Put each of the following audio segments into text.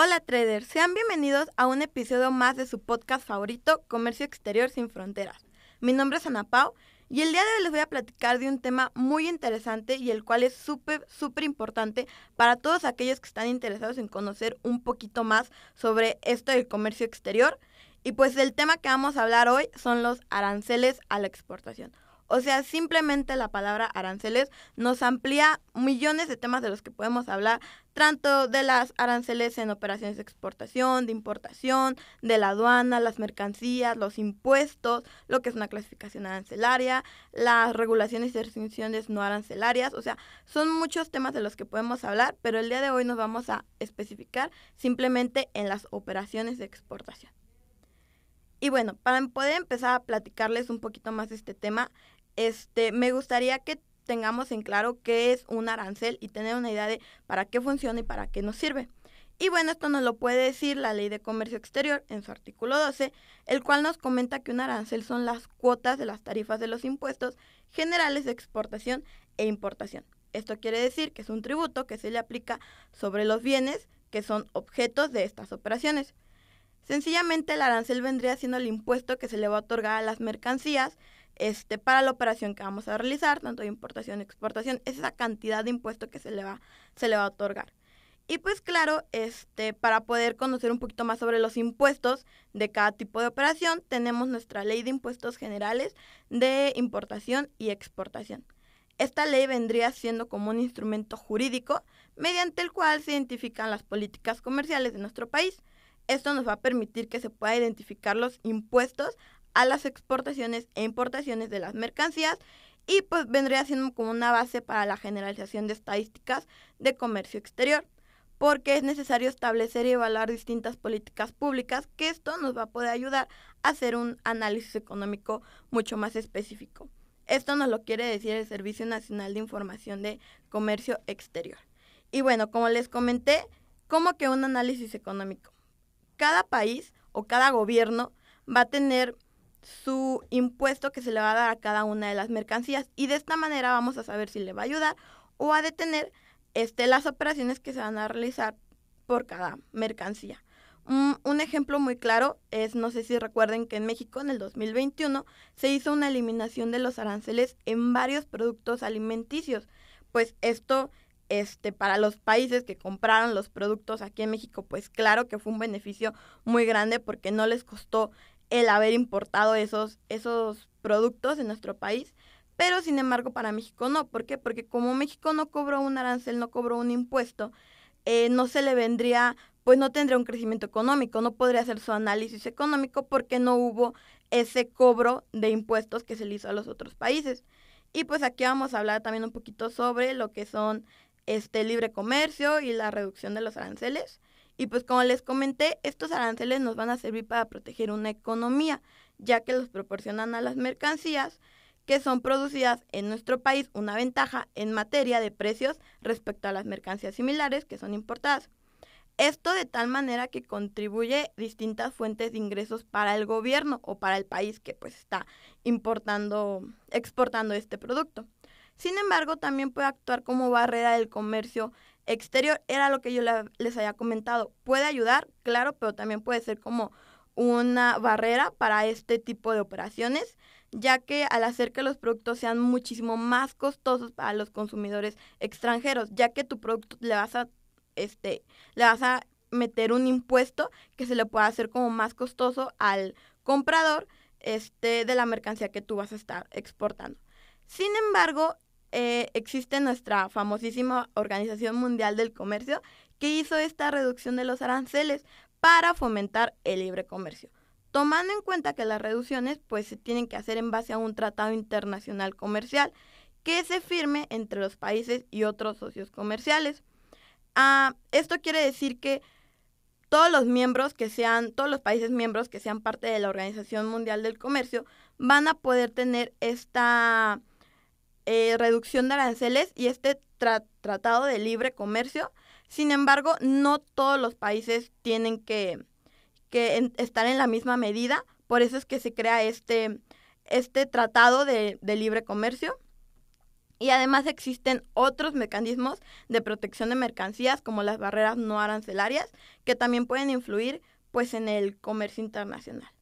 Hola traders, sean bienvenidos a un episodio más de su podcast favorito, Comercio Exterior sin Fronteras. Mi nombre es Ana Pau y el día de hoy les voy a platicar de un tema muy interesante y el cual es súper, súper importante para todos aquellos que están interesados en conocer un poquito más sobre esto del comercio exterior. Y pues el tema que vamos a hablar hoy son los aranceles a la exportación. O sea, simplemente la palabra aranceles nos amplía millones de temas de los que podemos hablar, tanto de las aranceles en operaciones de exportación, de importación, de la aduana, las mercancías, los impuestos, lo que es una clasificación arancelaria, las regulaciones y restricciones no arancelarias. O sea, son muchos temas de los que podemos hablar, pero el día de hoy nos vamos a especificar simplemente en las operaciones de exportación. Y bueno, para poder empezar a platicarles un poquito más de este tema, este, me gustaría que tengamos en claro qué es un arancel y tener una idea de para qué funciona y para qué nos sirve. Y bueno, esto nos lo puede decir la Ley de Comercio Exterior en su artículo 12, el cual nos comenta que un arancel son las cuotas de las tarifas de los impuestos generales de exportación e importación. Esto quiere decir que es un tributo que se le aplica sobre los bienes que son objetos de estas operaciones. Sencillamente el arancel vendría siendo el impuesto que se le va a otorgar a las mercancías este, para la operación que vamos a realizar, tanto de importación exportación, es esa cantidad de impuesto que se le va, se le va a otorgar. Y pues claro, este, para poder conocer un poquito más sobre los impuestos de cada tipo de operación, tenemos nuestra ley de impuestos generales de importación y exportación. Esta ley vendría siendo como un instrumento jurídico mediante el cual se identifican las políticas comerciales de nuestro país. Esto nos va a permitir que se pueda identificar los impuestos a las exportaciones e importaciones de las mercancías y pues vendría siendo como una base para la generalización de estadísticas de comercio exterior, porque es necesario establecer y evaluar distintas políticas públicas, que esto nos va a poder ayudar a hacer un análisis económico mucho más específico. Esto nos lo quiere decir el Servicio Nacional de Información de Comercio Exterior. Y bueno, como les comenté, ¿cómo que un análisis económico? Cada país o cada gobierno va a tener su impuesto que se le va a dar a cada una de las mercancías y de esta manera vamos a saber si le va a ayudar o a detener este, las operaciones que se van a realizar por cada mercancía. un ejemplo muy claro es, no sé si recuerden que en México en el 2021 se hizo una eliminación de los aranceles en varios productos alimenticios. Pues esto este, para los países que compraron los productos aquí en México, pues claro que fue un beneficio muy grande porque no les costó el haber importado esos, esos productos en nuestro país. Pero sin embargo para México no. ¿Por qué? Porque como México no cobró un arancel, no cobró un impuesto, eh, no se le vendría, pues no tendría un crecimiento económico, no podría hacer su análisis económico porque no hubo ese cobro de impuestos que se le hizo a los otros países. Y pues aquí vamos a hablar también un poquito sobre lo que son este libre comercio y la reducción de los aranceles. Y pues como les comenté, estos aranceles nos van a servir para proteger una economía, ya que los proporcionan a las mercancías que son producidas en nuestro país una ventaja en materia de precios respecto a las mercancías similares que son importadas. Esto de tal manera que contribuye distintas fuentes de ingresos para el gobierno o para el país que pues está importando, exportando este producto. Sin embargo, también puede actuar como barrera del comercio exterior era lo que yo les había comentado. Puede ayudar, claro, pero también puede ser como una barrera para este tipo de operaciones, ya que al hacer que los productos sean muchísimo más costosos para los consumidores extranjeros, ya que tu producto le vas a este le vas a meter un impuesto que se le pueda hacer como más costoso al comprador este de la mercancía que tú vas a estar exportando. Sin embargo, eh, existe nuestra famosísima Organización Mundial del Comercio que hizo esta reducción de los aranceles para fomentar el libre comercio. Tomando en cuenta que las reducciones pues se tienen que hacer en base a un tratado internacional comercial que se firme entre los países y otros socios comerciales. Ah, esto quiere decir que todos los miembros que sean, todos los países miembros que sean parte de la Organización Mundial del Comercio van a poder tener esta eh, reducción de aranceles y este tratado de libre comercio. Sin embargo, no todos los países tienen que, estar en la misma medida. Por eso es que se crea este, este tratado de, de libre comercio. Y además existen otros mecanismos de protección de mercancías como las barreras no arancelarias que también pueden influir pues en el comercio internacional.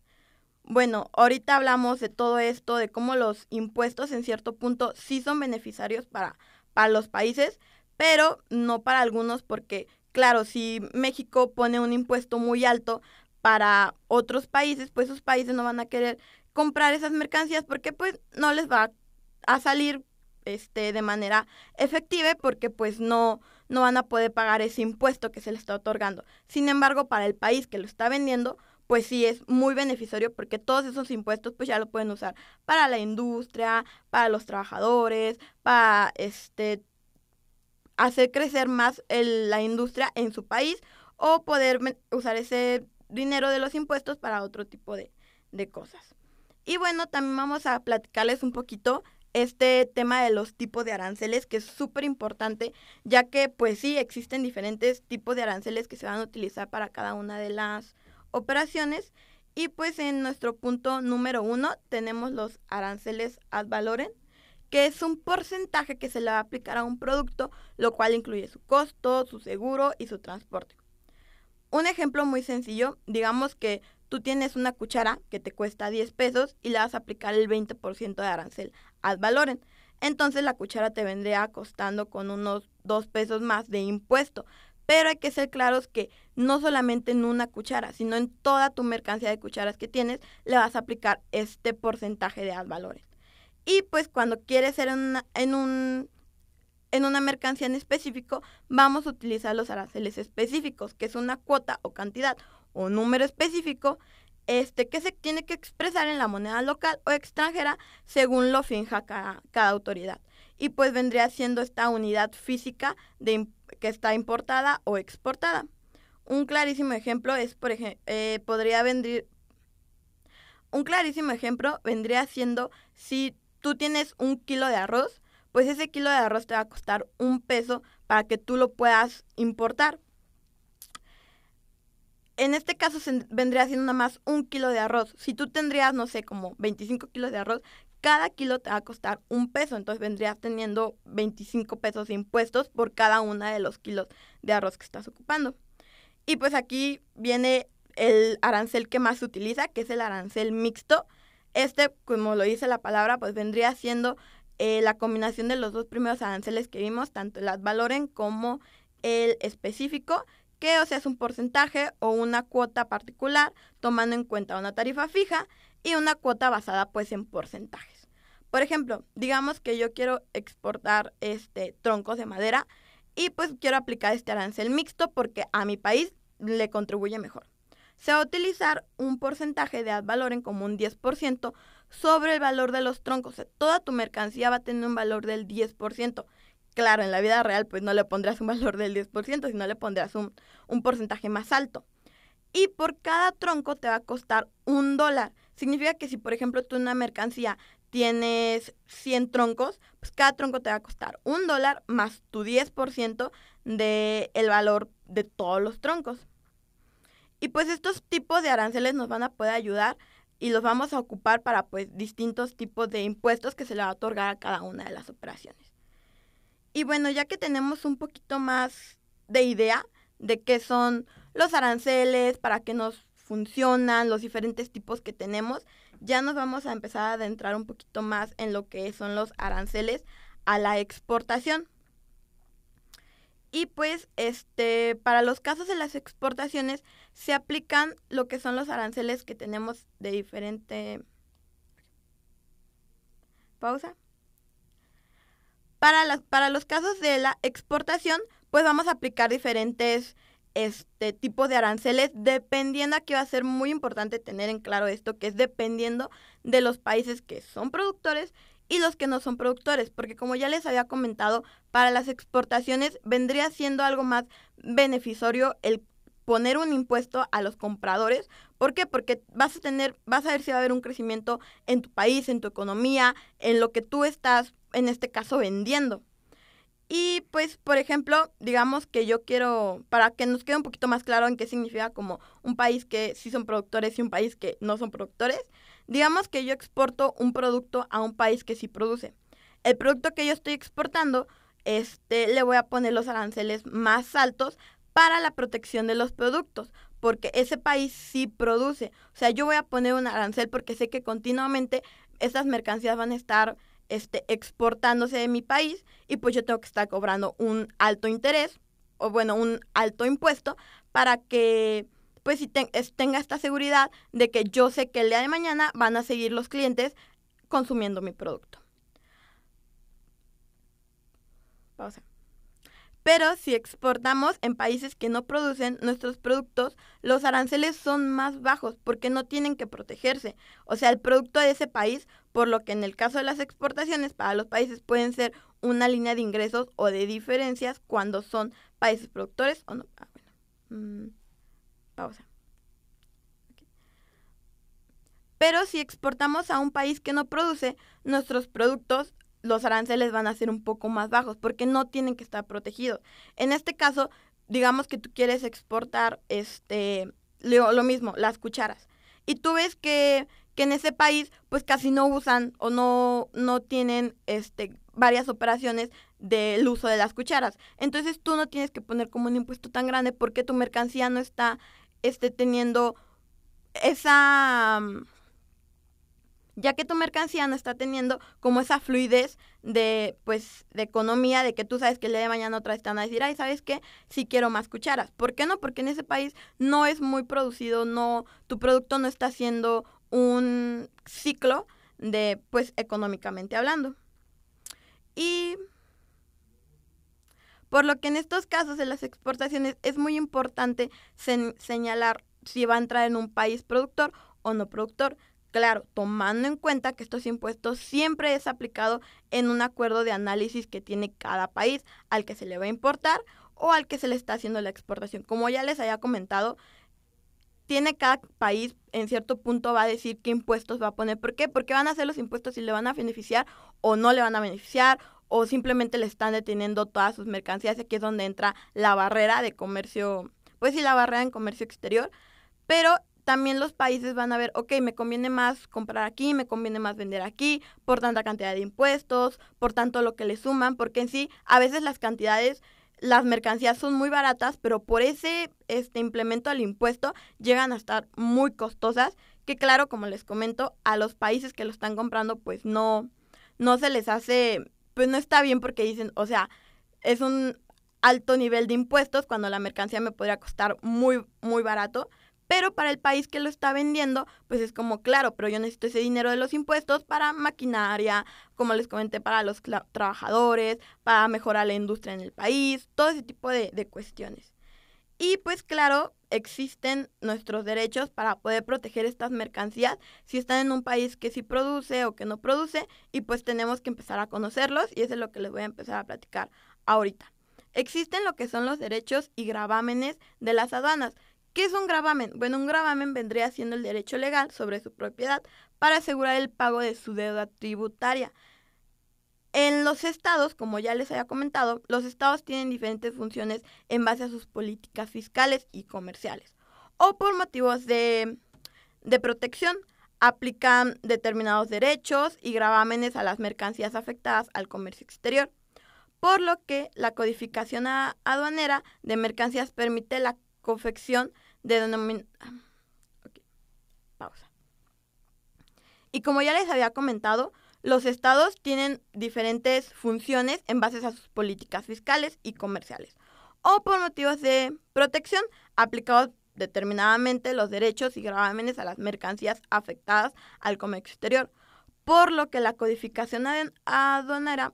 Bueno, ahorita hablamos de todo esto, de cómo los impuestos en cierto punto sí son beneficiarios para, para los países, pero no para algunos porque, claro, si México pone un impuesto muy alto para otros países, pues esos países no van a querer comprar esas mercancías porque pues no les va a salir este de manera efectiva porque pues no no van a poder pagar ese impuesto que se les está otorgando. Sin embargo, para el país que lo está vendiendo, pues sí es muy beneficiario porque todos esos impuestos pues ya lo pueden usar para la industria, para los trabajadores, para este hacer crecer más la industria en su país o poder usar ese dinero de los impuestos para otro tipo de, de cosas. Y bueno, también vamos a platicarles un poquito este tema de los tipos de aranceles, que es súper importante, ya que pues sí, existen diferentes tipos de aranceles que se van a utilizar para cada una de las operaciones. Y pues en nuestro punto número uno tenemos los aranceles ad valorem, que es un porcentaje que se le va a aplicar a un producto, lo cual incluye su costo, su seguro y su transporte. Un ejemplo muy sencillo, digamos que tú tienes una cuchara que te cuesta 10 pesos y le vas a aplicar el 20% de arancel ad valorem. Entonces la cuchara te vendría costando con unos 2 pesos más de impuesto. Pero hay que ser claros que no solamente en una cuchara, sino en toda tu mercancía de cucharas que tienes, le vas a aplicar este porcentaje de valores. Y pues cuando quieres ser en, una, un, en una mercancía en específico, vamos a utilizar los aranceles específicos, que es una cuota o cantidad o número específico este, que se tiene que expresar en la moneda local o extranjera según lo finja cada, autoridad. Y pues vendría siendo esta unidad física de, que está importada o exportada. Un clarísimo ejemplo es, eh, podría venir, un clarísimo ejemplo vendría siendo si tú tienes un kilo de arroz, pues ese kilo de arroz te va a costar un peso para que tú lo puedas importar. En este caso vendría siendo nada más un kilo de arroz. Si tú tendrías, no sé, como 25 kilos de arroz, cada kilo te va a costar un peso. Entonces vendrías teniendo 25 pesos de impuestos por cada una de los kilos de arroz que estás ocupando. Y pues aquí viene el arancel que más se utiliza, que es el arancel mixto. Este, como lo dice la palabra, pues vendría siendo eh, la combinación de los dos primeros aranceles que vimos, tanto el ad valorem como el específico, que o sea es un porcentaje o una cuota particular tomando en cuenta una tarifa fija y una cuota basada pues en porcentajes. Por ejemplo, digamos que yo quiero exportar este troncos de madera y pues quiero aplicar este arancel mixto porque a mi país le contribuye mejor. Se va a utilizar un porcentaje de ad valorem como un 10% sobre el valor de los troncos. toda tu mercancía va a tener un valor del 10%. Claro, en la vida real pues no le pondrás un valor del 10%, sino le pondrás un, un porcentaje más alto. Y por cada tronco te va a costar un dólar. Significa que si, por ejemplo, tú en una mercancía tienes 100 troncos, pues cada tronco te va a costar un dólar más tu 10% del el valor de todos los troncos. Y pues estos tipos de aranceles nos van a poder ayudar y los vamos a ocupar para pues distintos tipos de impuestos que se le va a otorgar a cada una de las operaciones. Y bueno, ya que tenemos un poquito más de idea de qué son los aranceles, para qué nos funcionan, los diferentes tipos que tenemos, ya nos vamos a empezar a adentrar un poquito más en lo que son los aranceles a la exportación. Y pues, este, para los casos de las exportaciones se aplican lo que son los aranceles que tenemos de diferente pausa. Para, para los casos de la exportación, pues vamos a aplicar diferentes este, tipos de aranceles, dependiendo, aquí va a ser muy importante tener en claro esto, que es dependiendo de los países que son productores y los que no son productores, porque como ya les había comentado, para las exportaciones vendría siendo algo más beneficio el poner un impuesto a los compradores. ¿Por qué? Porque vas a tener, vas a ver si va a haber un crecimiento en tu país, en tu economía, en lo que tú estás en este caso vendiendo. Y pues, por ejemplo, digamos que yo quiero, para que nos quede un poquito más claro en qué significa como un país que sí son productores y un país que no son productores, digamos que yo exporto un producto a un país que sí produce. el producto que yo estoy exportando, este, le voy a poner los aranceles más altos para la protección de los productos, porque ese país sí produce. O sea, yo voy a poner un arancel porque sé que continuamente estas mercancías van a estar este, exportándose de mi país y pues yo tengo que estar cobrando un alto interés o bueno, un alto impuesto para que pues si tenga esta seguridad de que yo sé que el día de mañana van a seguir los clientes consumiendo mi producto. Pero si exportamos en países que no producen nuestros productos, los aranceles son más bajos porque no tienen que protegerse. O sea, el producto de ese país, por lo que en el caso de las exportaciones para los países pueden ser una línea de ingresos o de diferencias cuando son países productores o no. Ah, mm, pausa. Pero si exportamos a un país que no produce, nuestros productos los aranceles van a ser un poco más bajos porque no tienen que estar protegidos. En este caso, digamos que tú quieres exportar este lo mismo, las cucharas. Y tú ves que, que, en ese país pues casi no usan o no, no tienen este varias operaciones del uso de las cucharas. Entonces tú no tienes que poner como un impuesto tan grande porque tu mercancía no está este, teniendo esa ya que tu mercancía no está teniendo como esa fluidez de, pues, de economía, de que tú sabes que el día de mañana otra vez te a decir, ay, ¿sabes qué? Sí quiero más cucharas. ¿Por qué no? Porque en ese país no es muy producido, no, tu producto no está haciendo un ciclo de, pues, económicamente hablando. Y por lo que en estos casos de las exportaciones es muy importante señalar si va a entrar en un país productor o no productor. Claro, tomando en cuenta que estos impuestos siempre es aplicado en un acuerdo de análisis que tiene cada país al que se le va a importar o al que se le está haciendo la exportación. Como ya les había comentado, tiene cada país en cierto punto va a decir qué impuestos va a poner. ¿Por qué? Porque van a hacer los impuestos si le van a beneficiar o no le van a beneficiar o simplemente le están deteniendo todas sus mercancías. Aquí es donde entra la barrera de comercio, pues sí, la barrera en comercio exterior. Pero también los países van a ver, ok, me conviene más comprar aquí, me conviene más vender aquí, por tanta cantidad de impuestos, por tanto lo que le suman, porque en sí a veces las cantidades, las mercancías son muy baratas, pero por ese este implemento al impuesto llegan a estar muy costosas, que claro, como les comento, a los países que lo están comprando pues no, no se les hace, pues no está bien porque dicen, o sea, es un alto nivel de impuestos cuando la mercancía me podría costar muy, muy barato. Pero para el país que lo está vendiendo, pues es como, claro, pero yo necesito ese dinero de los impuestos para maquinaria, como les comenté, para los trabajadores, para mejorar la industria en el país, todo ese tipo de, cuestiones. Y pues claro, existen nuestros derechos para poder proteger estas mercancías si están en un país que sí produce o que no produce y pues tenemos que empezar a conocerlos y eso es lo que les voy a empezar a platicar ahorita. Existen lo que son los derechos y gravámenes de las aduanas, ¿Qué es un gravamen? Bueno, un gravamen vendría siendo el derecho legal sobre su propiedad para asegurar el pago de su deuda tributaria. En los estados, como ya les había comentado, los estados tienen diferentes funciones en base a sus políticas fiscales y comerciales. O por motivos de, de protección, aplican determinados derechos y gravámenes a las mercancías afectadas al comercio exterior. Por lo que la codificación aduanera de mercancías permite la confección denominación... Pausa. Y como ya les había comentado, los estados tienen diferentes funciones en base a sus políticas fiscales y comerciales, o por motivos de protección aplicados determinadamente los derechos y gravámenes a las mercancías afectadas al comercio exterior, por lo que la codificación aduanera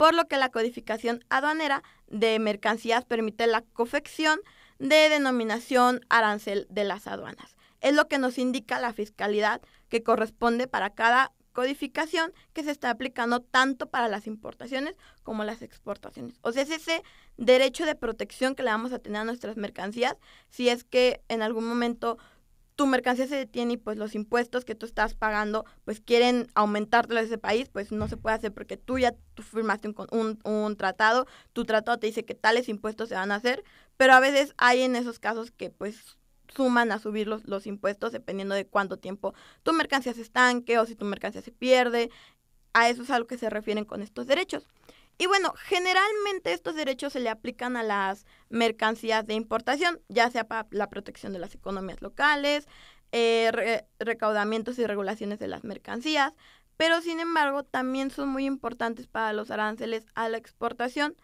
por lo que la codificación aduanera de mercancías permite la confección de denominación arancel de las aduanas. Es lo que nos indica la fiscalidad que corresponde para cada codificación que se está aplicando tanto para las importaciones como las exportaciones. O sea, es ese derecho de protección que le vamos a tener a nuestras mercancías si es que en algún momento tu mercancía se detiene y pues los impuestos que tú estás pagando pues quieren aumentarte de ese país, pues no se puede hacer porque tú ya tú firmaste un, un, un, tratado, tu tratado te dice que tales impuestos se van a hacer, pero a veces hay en esos casos que pues suman a subir los, los impuestos dependiendo de cuánto tiempo tu mercancía se estanque o si tu mercancía se pierde. a eso es a lo que se refieren con estos derechos. Y bueno, generalmente estos derechos se le aplican a las mercancías de importación, ya sea para la protección de las economías locales, eh, recaudamientos y regulaciones de las mercancías, pero sin embargo también son muy importantes para los aranceles a la exportación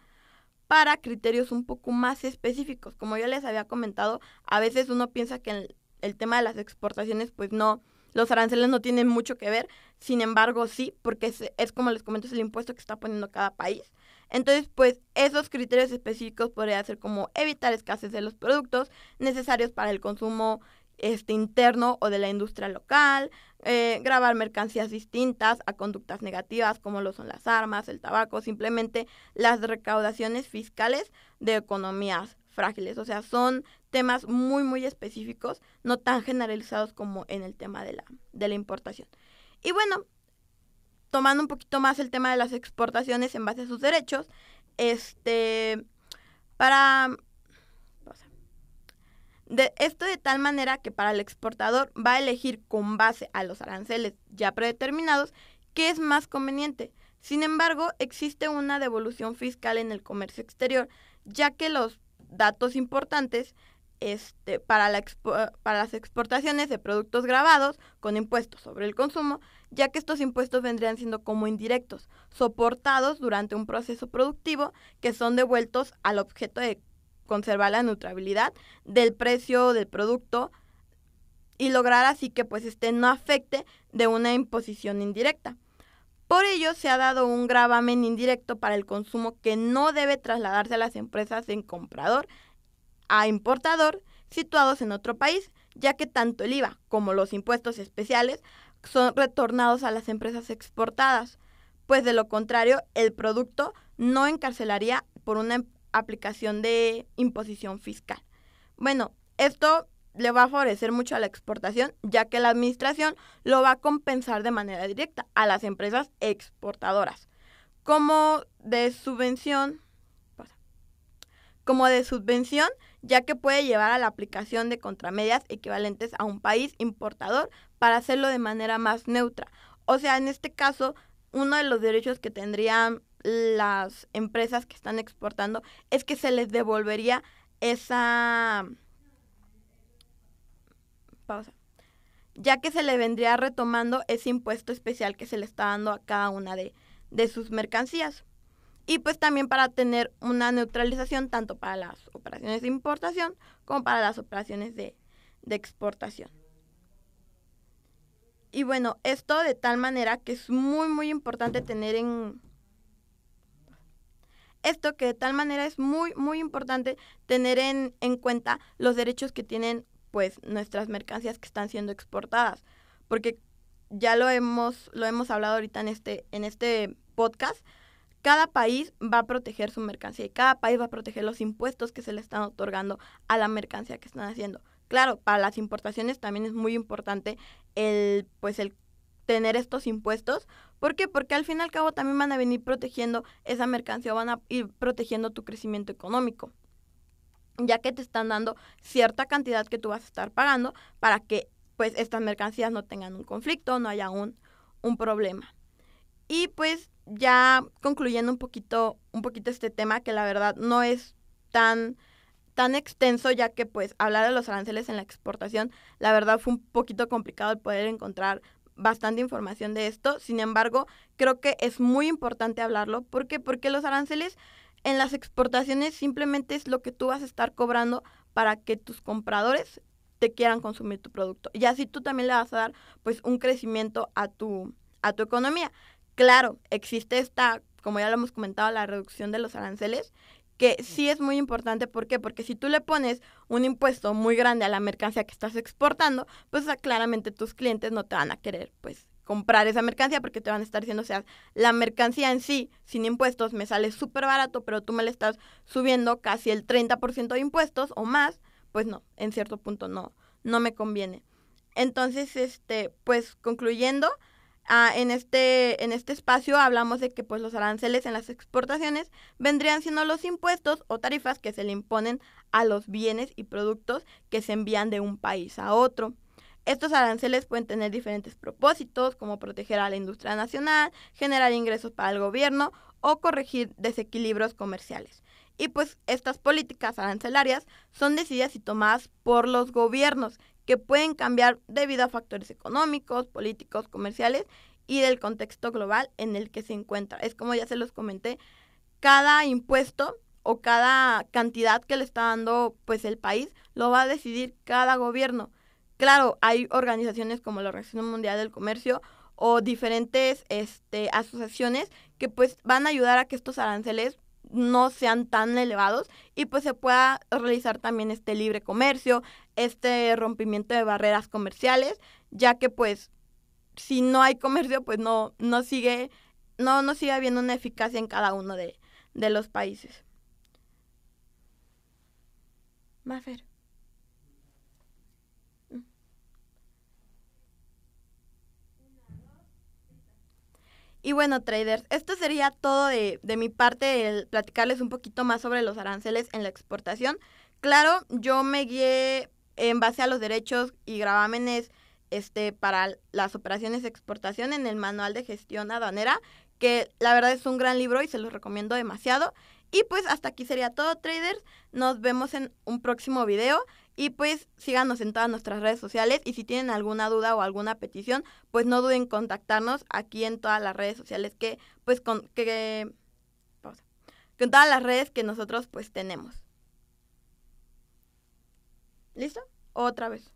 para criterios un poco más específicos. Como ya les había comentado, a veces uno piensa que el, el tema de las exportaciones pues no, los aranceles no tienen mucho que ver, sin embargo sí, porque es, como les comento, es el impuesto que está poniendo cada país. Entonces, pues esos criterios específicos podrían ser como evitar escasez de los productos necesarios para el consumo este, interno o de la industria local, eh, grabar mercancías distintas a conductas negativas como lo son las armas, el tabaco, simplemente las recaudaciones fiscales de economías frágiles. O sea, son temas muy, muy específicos, no tan generalizados como en el tema de la, de la importación. Y bueno, tomando un poquito más el tema de las exportaciones en base a sus derechos, este, para de esto de tal manera que para el exportador va a elegir con base a los aranceles ya predeterminados qué es más conveniente. Sin embargo, existe una devolución fiscal en el comercio exterior, ya que los datos importantes este, para, la para las exportaciones de productos grabados con impuestos sobre el consumo, ya que estos impuestos vendrían siendo como indirectos, soportados durante un proceso productivo que son devueltos al objeto de conservar la neutralidad del precio del producto y lograr así que pues este no afecte de una imposición indirecta. Por ello se ha dado un gravamen indirecto para el consumo que no debe trasladarse a las empresas en comprador a importador situados en otro país, ya que tanto el IVA como los impuestos especiales son retornados a las empresas exportadas, pues de lo contrario el producto no encarcelaría por una aplicación de imposición fiscal. Bueno, esto le va a favorecer mucho a la exportación, ya que la administración lo va a compensar de manera directa a las empresas exportadoras. Como de subvención, como de subvención, ya que puede llevar a la aplicación de contramedias equivalentes a un país importador para hacerlo de manera más neutra. O sea, en este caso, uno de los derechos que tendrían las empresas que están exportando es que se les devolvería esa pausa ya que se le vendría retomando ese impuesto especial que se le está dando a cada una de, de sus mercancías. Y pues también para tener una neutralización tanto para las operaciones de importación como para las operaciones de, de exportación. Y bueno, esto de tal manera que es muy muy importante tener en, esto que de tal manera es muy, muy importante tener en, en cuenta los derechos que tienen pues nuestras mercancías que están siendo exportadas. Porque ya lo hemos, lo hemos hablado ahorita en este, en este podcast, cada país va a proteger su mercancía y cada país va a proteger los impuestos que se le están otorgando a la mercancía que están haciendo. Claro, para las importaciones también es muy importante el, pues el tener estos impuestos. ¿Por qué? Porque al fin y al cabo también van a venir protegiendo esa mercancía, van a ir protegiendo tu crecimiento económico, ya que te están dando cierta cantidad que tú vas a estar pagando para que pues estas mercancías no tengan un conflicto, no haya un, un problema. Y pues ya concluyendo un poquito, un poquito este tema, que la verdad no es tan tan extenso ya que pues hablar de los aranceles en la exportación la verdad fue un poquito complicado el poder encontrar bastante información de esto. Sin embargo, creo que es muy importante hablarlo. ¿Por qué? Porque los aranceles en las exportaciones simplemente es lo que tú vas a estar cobrando para que tus compradores te quieran consumir tu producto. Y así tú también le vas a dar pues un crecimiento a tu, a tu economía. Claro, existe esta, como ya lo hemos comentado, la reducción de los aranceles, que sí es muy importante. ¿Por qué? Porque si tú le pones un impuesto muy grande a la mercancía que estás exportando, pues claramente tus clientes no te van a querer, pues comprar esa mercancía porque te van a estar diciendo, o sea, la mercancía en sí, sin impuestos, me sale súper barato, pero tú me le estás subiendo casi el 30% de impuestos o más, pues no, en cierto punto no, no me conviene. Entonces, este, pues concluyendo, Ah, en, este, en este espacio hablamos de que pues, los aranceles en las exportaciones vendrían siendo los impuestos o tarifas que se le imponen a los bienes y productos que se envían de un país a otro. Estos aranceles pueden tener diferentes propósitos, como proteger a la industria nacional, generar ingresos para el gobierno o corregir desequilibrios comerciales. Y pues estas políticas arancelarias son decididas y tomadas por los gobiernos, que pueden cambiar debido a factores económicos, políticos, comerciales y del contexto global en el que se encuentra. Es como ya se los comenté, cada impuesto o cada cantidad que le está dando pues el país lo va a decidir cada gobierno. Claro, hay organizaciones como la Organización Mundial del Comercio o diferentes este, asociaciones que pues van a ayudar a que estos aranceles no sean tan elevados y pues se pueda realizar también este libre comercio, este rompimiento de barreras comerciales, ya que pues si no hay comercio pues no, no sigue, no, no sigue habiendo una eficacia en cada uno de, de los países. Mafer. Y bueno, traders, esto sería todo de, de, mi parte, el platicarles un poquito más sobre los aranceles en la exportación. Claro, yo me guié en base a los derechos y gravámenes este, para las operaciones de exportación en el Manual de Gestión Aduanera, que la verdad es un gran libro y se los recomiendo demasiado. Y pues hasta aquí sería todo, traders. Nos vemos en un próximo video. Y pues síganos en todas nuestras redes sociales. Y si tienen alguna duda o alguna petición, pues no duden en contactarnos aquí en todas las redes sociales que, pues, con, que, con todas las redes que nosotros pues tenemos. ¿Listo? Otra vez.